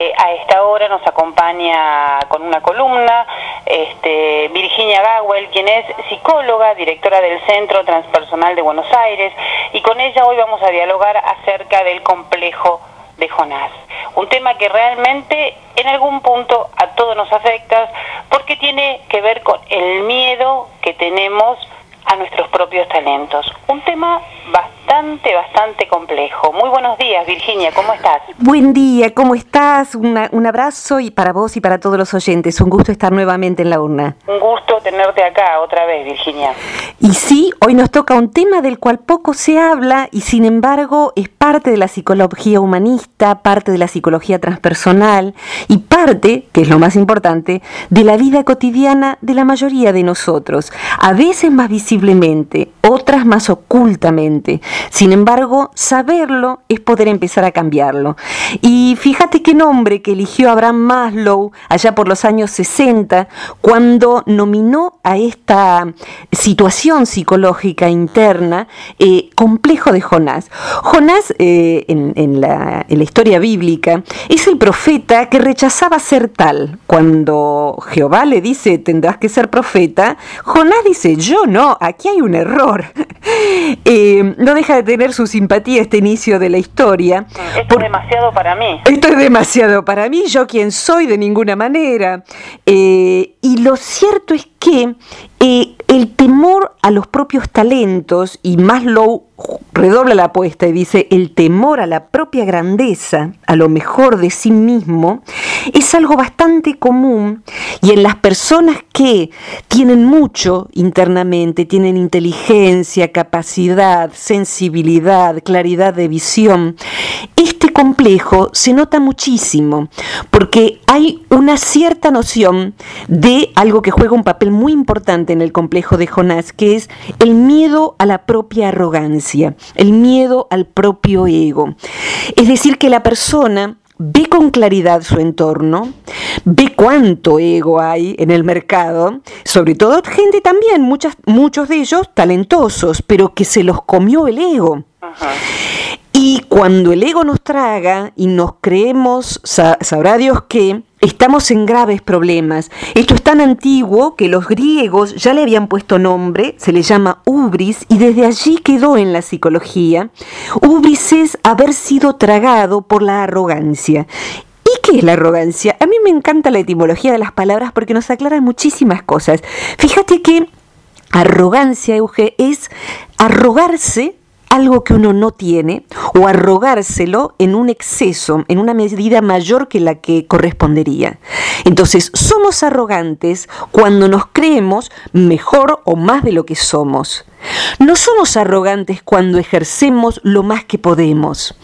A esta hora nos acompaña con una columna este, Virginia Gawel, quien es psicóloga, directora del Centro Transpersonal de Buenos Aires, y con ella hoy vamos a dialogar acerca del complejo de Jonás. Un tema que realmente en algún punto a todos nos afecta porque tiene que ver con el miedo que tenemos a nuestros propios talentos. Un tema bastante, bastante complejo. Muy buenos días, Virginia, ¿cómo estás? Buen día, ¿cómo estás? un abrazo y para vos y para todos los oyentes. Un gusto estar nuevamente en la urna. Un gusto tenerte acá otra vez, Virginia. Y sí, hoy nos toca un tema del cual poco se habla y sin embargo es parte de la psicología humanista, parte de la psicología transpersonal y parte, que es lo más importante, de la vida cotidiana de la mayoría de nosotros. A veces más visiblemente, otras más ocultamente. Sin embargo, saberlo es poder empezar a cambiarlo. Y fíjate qué nombre que eligió Abraham Maslow allá por los años 60, cuando nominó a esta situación psicológica interna eh, complejo de Jonás. Jonás, eh, en, la, historia bíblica, es el profeta que rechazaba ser tal. Cuando Jehová le dice, tendrás que ser profeta, Jonás dice, yo no, aquí hay un error. Eh, deja de tener su simpatía este inicio de la historia. Esto es demasiado para mí. Esto es demasiado para mí, yo quien soy de ninguna manera. Eh, y lo cierto es que eh, el temor a los propios talentos, y Maslow redobla la apuesta y dice, el temor a la propia grandeza, a lo mejor de sí mismo, es algo bastante común. Y en las personas que tienen mucho internamente, tienen inteligencia, capacidad, sensibilidad, claridad de visión, este complejo se nota muchísimo porque hay una cierta noción de algo que juega un papel muy importante en el complejo de Jonás, que es el miedo a la propia arrogancia, el miedo al propio ego. Es decir, que la persona ve con claridad su entorno, ve cuánto ego hay en el mercado, sobre todo gente también, muchas, muchos de ellos talentosos, pero que se los comió el ego. Y cuando el ego nos traga y nos creemos, sabrá Dios que, estamos en graves problemas. Esto es tan antiguo que los griegos ya le habían puesto nombre, se le llama ubris, y desde allí quedó en la psicología. Ubris es haber sido tragado por la arrogancia. ¿Y qué es la arrogancia? A mí me encanta la etimología de las palabras porque nos aclara muchísimas cosas. Fíjate que arrogancia, Euge, es arrogarse algo que uno no tiene o arrogárselo en un exceso, en una medida mayor que la que correspondería. Entonces, somos arrogantes cuando nos creemos mejor o más de lo que somos. No somos arrogantes cuando ejercemos lo más que podemos.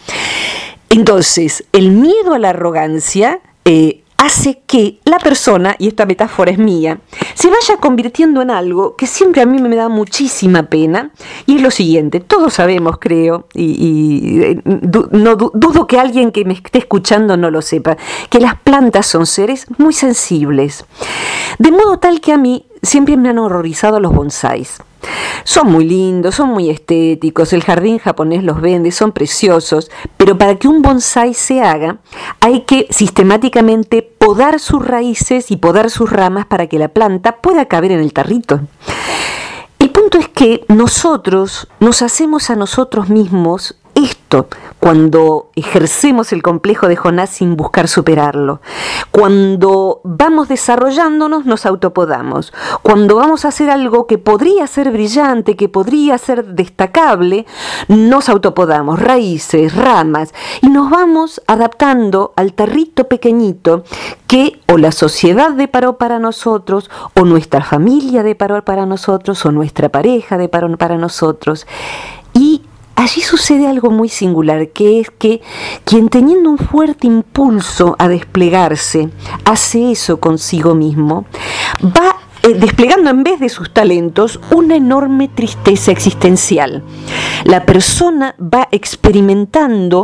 Entonces, el miedo a la arrogancia eh, hace que la persona, y esta metáfora es mía, se vaya convirtiendo en algo que siempre a mí me da muchísima pena, y es lo siguiente, todos sabemos, creo, y, eh, no dudo que alguien que me esté escuchando no lo sepa, que las plantas son seres muy sensibles, de modo tal que a mí siempre me han horrorizado los bonsáis. Son muy lindos, son muy estéticos, el jardín japonés los vende, son preciosos, pero para que un bonsai se haga hay que sistemáticamente podar sus raíces y podar sus ramas para que la planta pueda caber en el tarrito. El punto es que nosotros nos hacemos a nosotros mismos cuando ejercemos el complejo de Jonás sin buscar superarlo. Cuando vamos desarrollándonos, nos autopodamos. Cuando vamos a hacer algo que podría ser brillante, que podría ser destacable, nos autopodamos, raíces, ramas, y nos vamos adaptando al tarrito pequeñito que o la sociedad deparó para nosotros, o nuestra familia deparó para nosotros, o nuestra pareja deparó para nosotros. Allí sucede algo muy singular, que es que quien teniendo un fuerte impulso a desplegarse, hace eso consigo mismo, va eh, desplegando en vez de sus talentos una enorme tristeza existencial. La persona va experimentando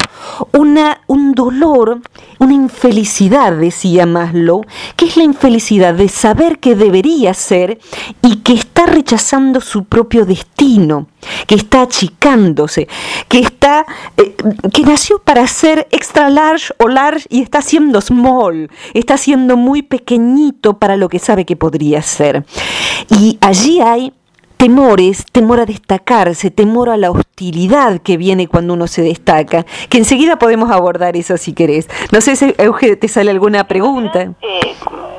un dolor, una infelicidad, decía Maslow, que es la infelicidad de saber que debería ser y que está rechazando su propio destino, que está achicándose, que está eh, que nació para ser extra large o large y está siendo small, está siendo muy pequeñito para lo que sabe que podría ser. Y allí hay temores, temor a destacarse, temor a la hostilidad que viene cuando uno se destaca, que enseguida podemos abordar eso si querés. No sé si, Euge, te sale alguna pregunta. Eh,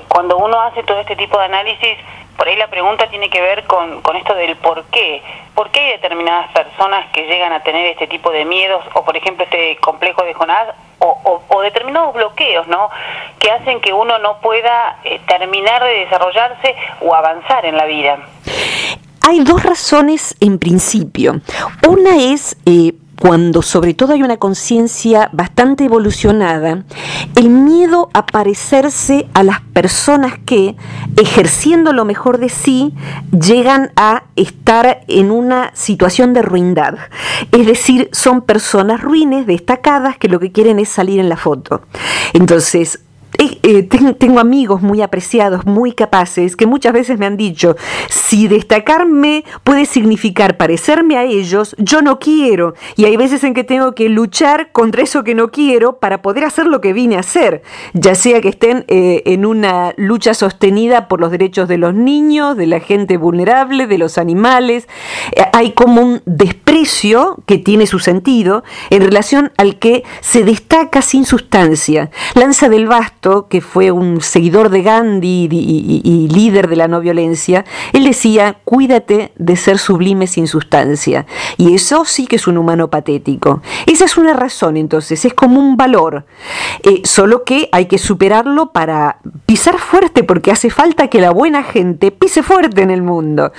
cuando uno hace todo este tipo de análisis, por ahí la pregunta tiene que ver con, con esto del por qué. ¿Por qué hay determinadas personas que llegan a tener este tipo de miedos, o por ejemplo este complejo de Jonás, o, o, determinados bloqueos, ¿no? Que hacen que uno no pueda eh, terminar de desarrollarse o avanzar en la vida. Hay dos razones en principio. Una es eh, cuando sobre todo hay una conciencia bastante evolucionada, el miedo a parecerse a las personas que, ejerciendo lo mejor de sí, llegan a estar en una situación de ruindad. Es decir, son personas ruines, destacadas, que lo que quieren es salir en la foto. Entonces, eh, tengo amigos muy apreciados, muy capaces, que muchas veces me han dicho, si destacarme puede significar parecerme a ellos, yo no quiero. Y hay veces en que tengo que luchar contra eso que no quiero para poder hacer lo que vine a hacer, ya sea que estén eh, en una lucha sostenida por los derechos de los niños, de la gente vulnerable, de los animales. Eh, hay como un desprecio que tiene su sentido en relación al que se destaca sin sustancia. Lanza del basto que fue un seguidor de Gandhi y, líder de la no violencia, él decía, cuídate de ser sublime sin sustancia. Y eso sí que es un humano patético. Esa es una razón, entonces, es como un valor. Eh, solo que hay que superarlo para pisar fuerte, porque hace falta que la buena gente pise fuerte en el mundo.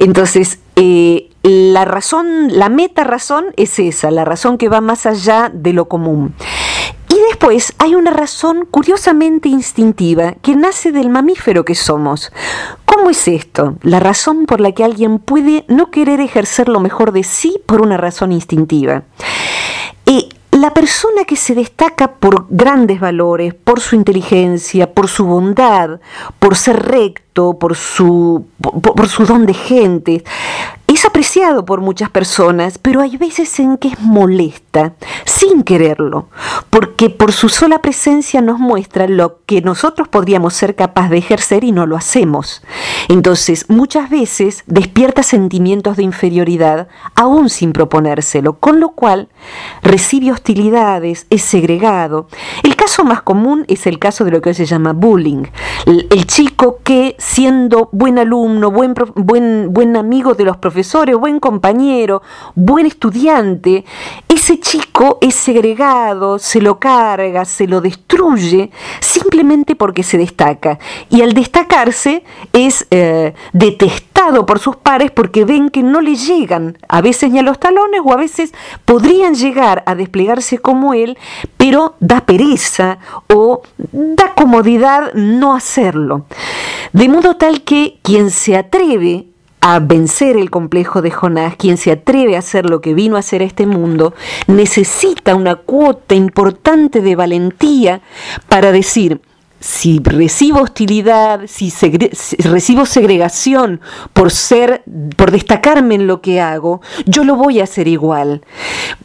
Entonces, eh, la razón, la meta razón es esa, la razón que va más allá de lo común. Después hay una razón curiosamente instintiva que nace del mamífero que somos. ¿Cómo es esto? La razón por la que alguien puede no querer ejercer lo mejor de sí por una razón instintiva. Y la persona que se destaca por grandes valores, por su inteligencia, por su bondad, por ser recto, por su, por, su don de gente, es apreciado por muchas personas, pero hay veces en que es molesta, sin quererlo, porque por su sola presencia nos muestra lo que nosotros podríamos ser capaces de ejercer y no lo hacemos. Entonces, muchas veces despierta sentimientos de inferioridad aún sin proponérselo, con lo cual recibe hostilidades, es segregado. El caso más común es el caso de lo que hoy se llama bullying. El, chico que, siendo buen alumno, buen, buen, buen amigo de los buen compañero, buen estudiante, ese chico es segregado, se lo carga, se lo destruye, simplemente porque se destaca. Y al destacarse es eh, detestado por sus pares porque ven que no le llegan a veces ni a los talones o a veces podrían llegar a desplegarse como él, pero da pereza o da comodidad no hacerlo. De modo tal que quien se atreve a vencer el complejo de Jonás, quien se atreve a hacer lo que vino a hacer este mundo, necesita una cuota importante de valentía para decir, si recibo hostilidad, si, recibo segregación por ser, por destacarme en lo que hago, yo lo voy a hacer igual.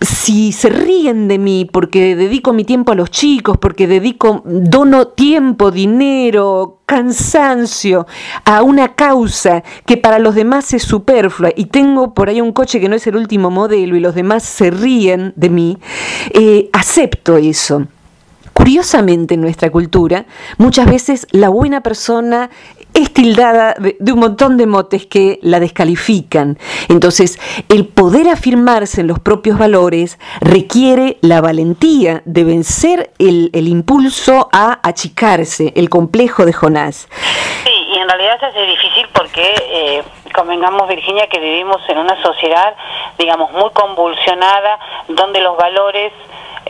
Si se ríen de mí porque dedico mi tiempo a los chicos, porque dedico, dono tiempo, dinero, cansancio a una causa que para los demás es superflua y tengo por ahí un coche que no es el último modelo y los demás se ríen de mí, eh, acepto eso. Curiosamente en nuestra cultura, muchas veces la buena persona es tildada de, un montón de motes que la descalifican. Entonces, el poder afirmarse en los propios valores requiere la valentía de vencer el, impulso a achicarse, el complejo de Jonás. Sí, y en realidad se hace difícil porque, eh, convengamos Virginia, que vivimos en una sociedad, digamos, muy convulsionada, donde los valores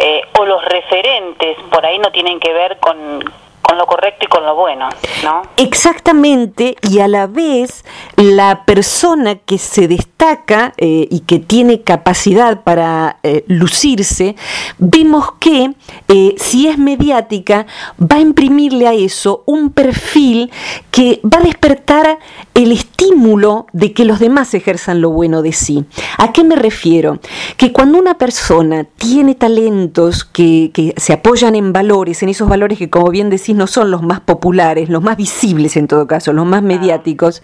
eh, o los referentes por ahí no tienen que ver con, con lo correcto y con lo bueno, ¿no? Exactamente, y a la vez la persona que se destaca eh, y que tiene capacidad para eh, lucirse, vemos que eh, si es mediática, va a imprimirle a eso un perfil que va a despertar el estímulo de que los demás ejerzan lo bueno de sí. ¿A qué me refiero? Que cuando una persona tiene talentos que, que se apoyan en valores, en esos valores que como bien decís no son los más populares, los más visibles en todo caso, los más mediáticos,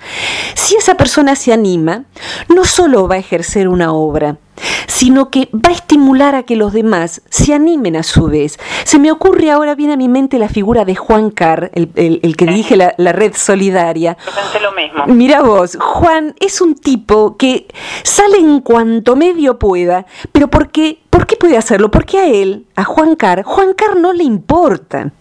si esa persona se anima, no solo va a ejercer una obra, sino que va a estimular a que los demás se animen a su vez. Se me ocurre ahora, viene a mi mente la figura de Juan Carr, el, que dirige la, red solidaria. pensé lo mismo. Mira vos, Juan es un tipo que sale en cuanto medio pueda, pero porque, ¿por qué puede hacerlo? Porque a él, a Juan Carr, Juan Carr no le importa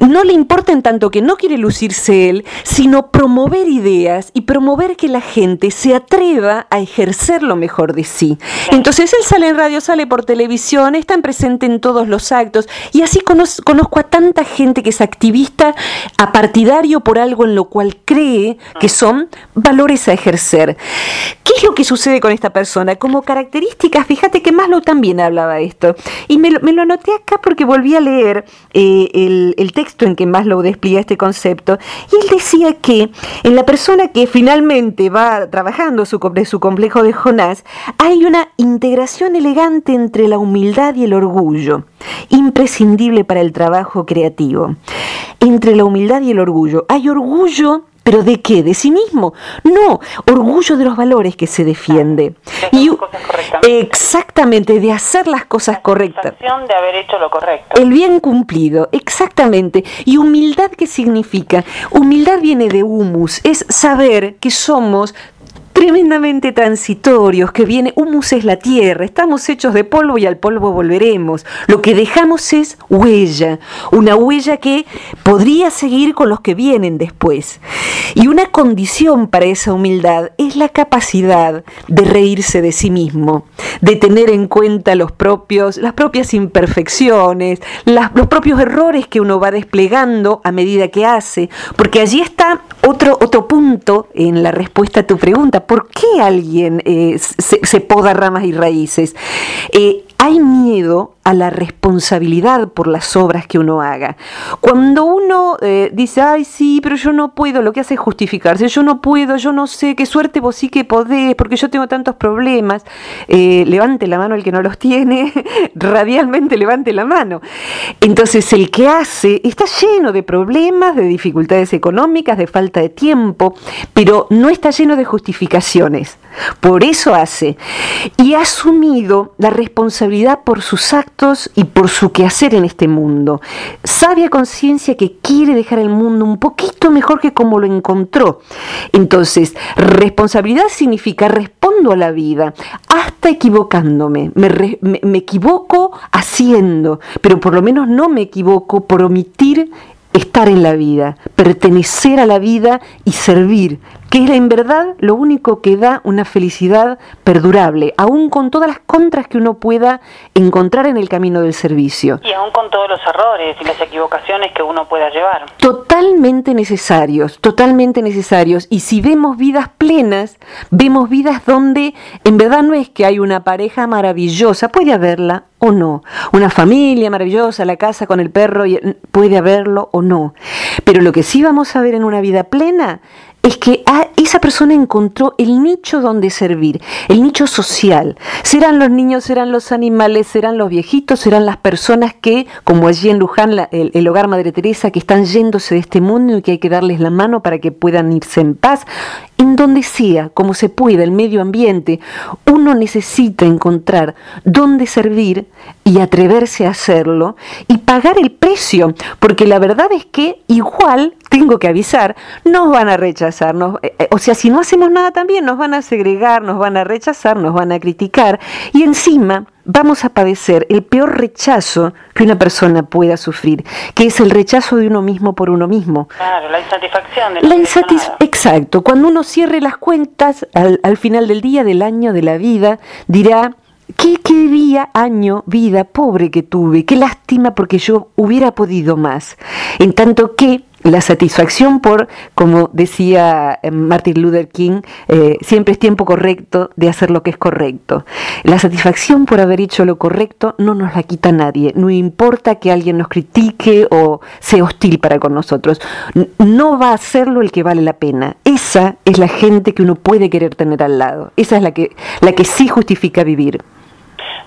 no le importa en tanto que no quiere lucirse él, sino promover ideas y promover que la gente se atreva a ejercer lo mejor de sí. Entonces él sale en radio, sale por televisión, está presente en todos los actos y así conozco, a tanta gente que es activista, a partidario por algo en lo cual cree que son valores a ejercer. ¿Qué es lo que sucede con esta persona? Como características, fíjate que Maslow también hablaba de esto y me lo, me anoté acá porque volví a leer eh, el, el texto en que Maslow despliega este concepto, y él decía que en la persona que finalmente va trabajando sobre su complejo de Jonás, hay una integración elegante entre la humildad y el orgullo, imprescindible para el trabajo creativo. Entre la humildad y el orgullo. Hay orgullo ¿Pero de qué? ¿De sí mismo? No, orgullo de los valores que se defiende. y, exactamente, de hacer las cosas correctas. de haber hecho lo correcto. El bien cumplido, exactamente. ¿Y humildad qué significa? Humildad viene de humus, es saber que somos tremendamente transitorios, que viene, humus es la tierra, estamos hechos de polvo y al polvo volveremos. Lo que dejamos es huella, una huella que podría seguir con los que vienen después. Y una condición para esa humildad es la capacidad de reírse de sí mismo, de tener en cuenta los propios, las propias imperfecciones, los propios errores que uno va desplegando a medida que hace, porque allí está otro, otro punto en la respuesta a tu pregunta ¿Por qué alguien eh, se, poda ramas y raíces? Eh, hay miedo a la responsabilidad por las obras que uno haga. Cuando uno eh, dice, ay, sí, pero yo no puedo, lo que hace es justificarse, yo no puedo, yo no sé, qué suerte vos sí que podés, porque yo tengo tantos problemas, eh, levante la mano el que no los tiene, radialmente levante la mano. Entonces el que hace está lleno de problemas, de dificultades económicas, de falta de tiempo, pero no está lleno de justificaciones. Por eso hace. Y ha asumido la responsabilidad por sus actos y por su quehacer en este mundo. Sabia conciencia que quiere dejar el mundo un poquito mejor que como lo encontró. Entonces, responsabilidad significa respondo a la vida, hasta equivocándome. Me, me equivoco haciendo, pero por lo menos no me equivoco por omitir estar en la vida, pertenecer a la vida y servir, que es en verdad lo único que da una felicidad perdurable, aún con todas las contras que uno pueda encontrar en el camino del servicio. Y aún con todos los errores y las equivocaciones que uno pueda llevar. Totalmente necesarios, totalmente necesarios. Y si vemos vidas plenas, vemos vidas donde en verdad no es que hay una pareja maravillosa, puede haberla, o no. Una familia maravillosa, la casa con el perro, puede haberlo o no. Pero lo que sí vamos a ver en una vida plena es que esa persona encontró el nicho donde servir, el nicho social. Serán los niños, serán los animales, serán los viejitos, serán las personas que, como allí en Luján, el, el, hogar Madre Teresa, que están yéndose de este mundo y que hay que darles la mano para que puedan irse en paz en donde sea, como se pueda, el medio ambiente, uno necesita encontrar dónde servir y atreverse a hacerlo y pagar el precio, porque la verdad es que igual, tengo que avisar, nos van a rechazar, eh, eh, o sea, si no hacemos nada también nos van a segregar, nos van a rechazar, nos van a criticar y encima vamos a padecer el peor rechazo que una persona pueda sufrir, que es el rechazo de uno mismo por uno mismo. Claro, la insatisfacción. De la insatis Exacto, cuando uno cierre las cuentas al, al final del día, del año, de la vida, dirá, ¿Qué, qué día, año, vida pobre que tuve? Qué lástima porque yo hubiera podido más. En tanto que la satisfacción por, como decía eh, Martin Luther King, eh, siempre es tiempo correcto de hacer lo que es correcto. La satisfacción por haber hecho lo correcto no nos la quita nadie, no importa que alguien nos critique o sea hostil para con nosotros, no va a hacerlo el que vale la pena. Esa es la gente que uno puede querer tener al lado, esa es la que, la que sí justifica vivir.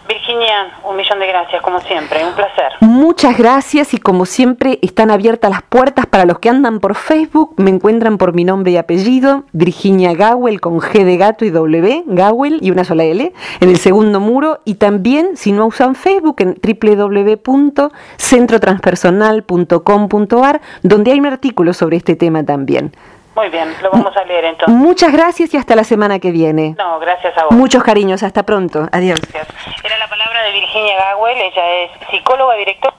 Virginia, un millón de gracias, como siempre, un placer. Muchas gracias y como siempre están abiertas las puertas para los que andan por Facebook, me encuentran por mi nombre y apellido, Virginia Gawel con G de gato y W, Gawel y una sola L, en el segundo muro y también, si no usan Facebook, en www.centrotranspersonal.com.ar, donde hay un artículo sobre este tema también. Muy bien, lo vamos a leer entonces. Muchas gracias y hasta la semana que viene. No, gracias a vos. Muchos cariños, hasta pronto. Adiós. Era la palabra de Virginia Gawel, ella es psicóloga, directora.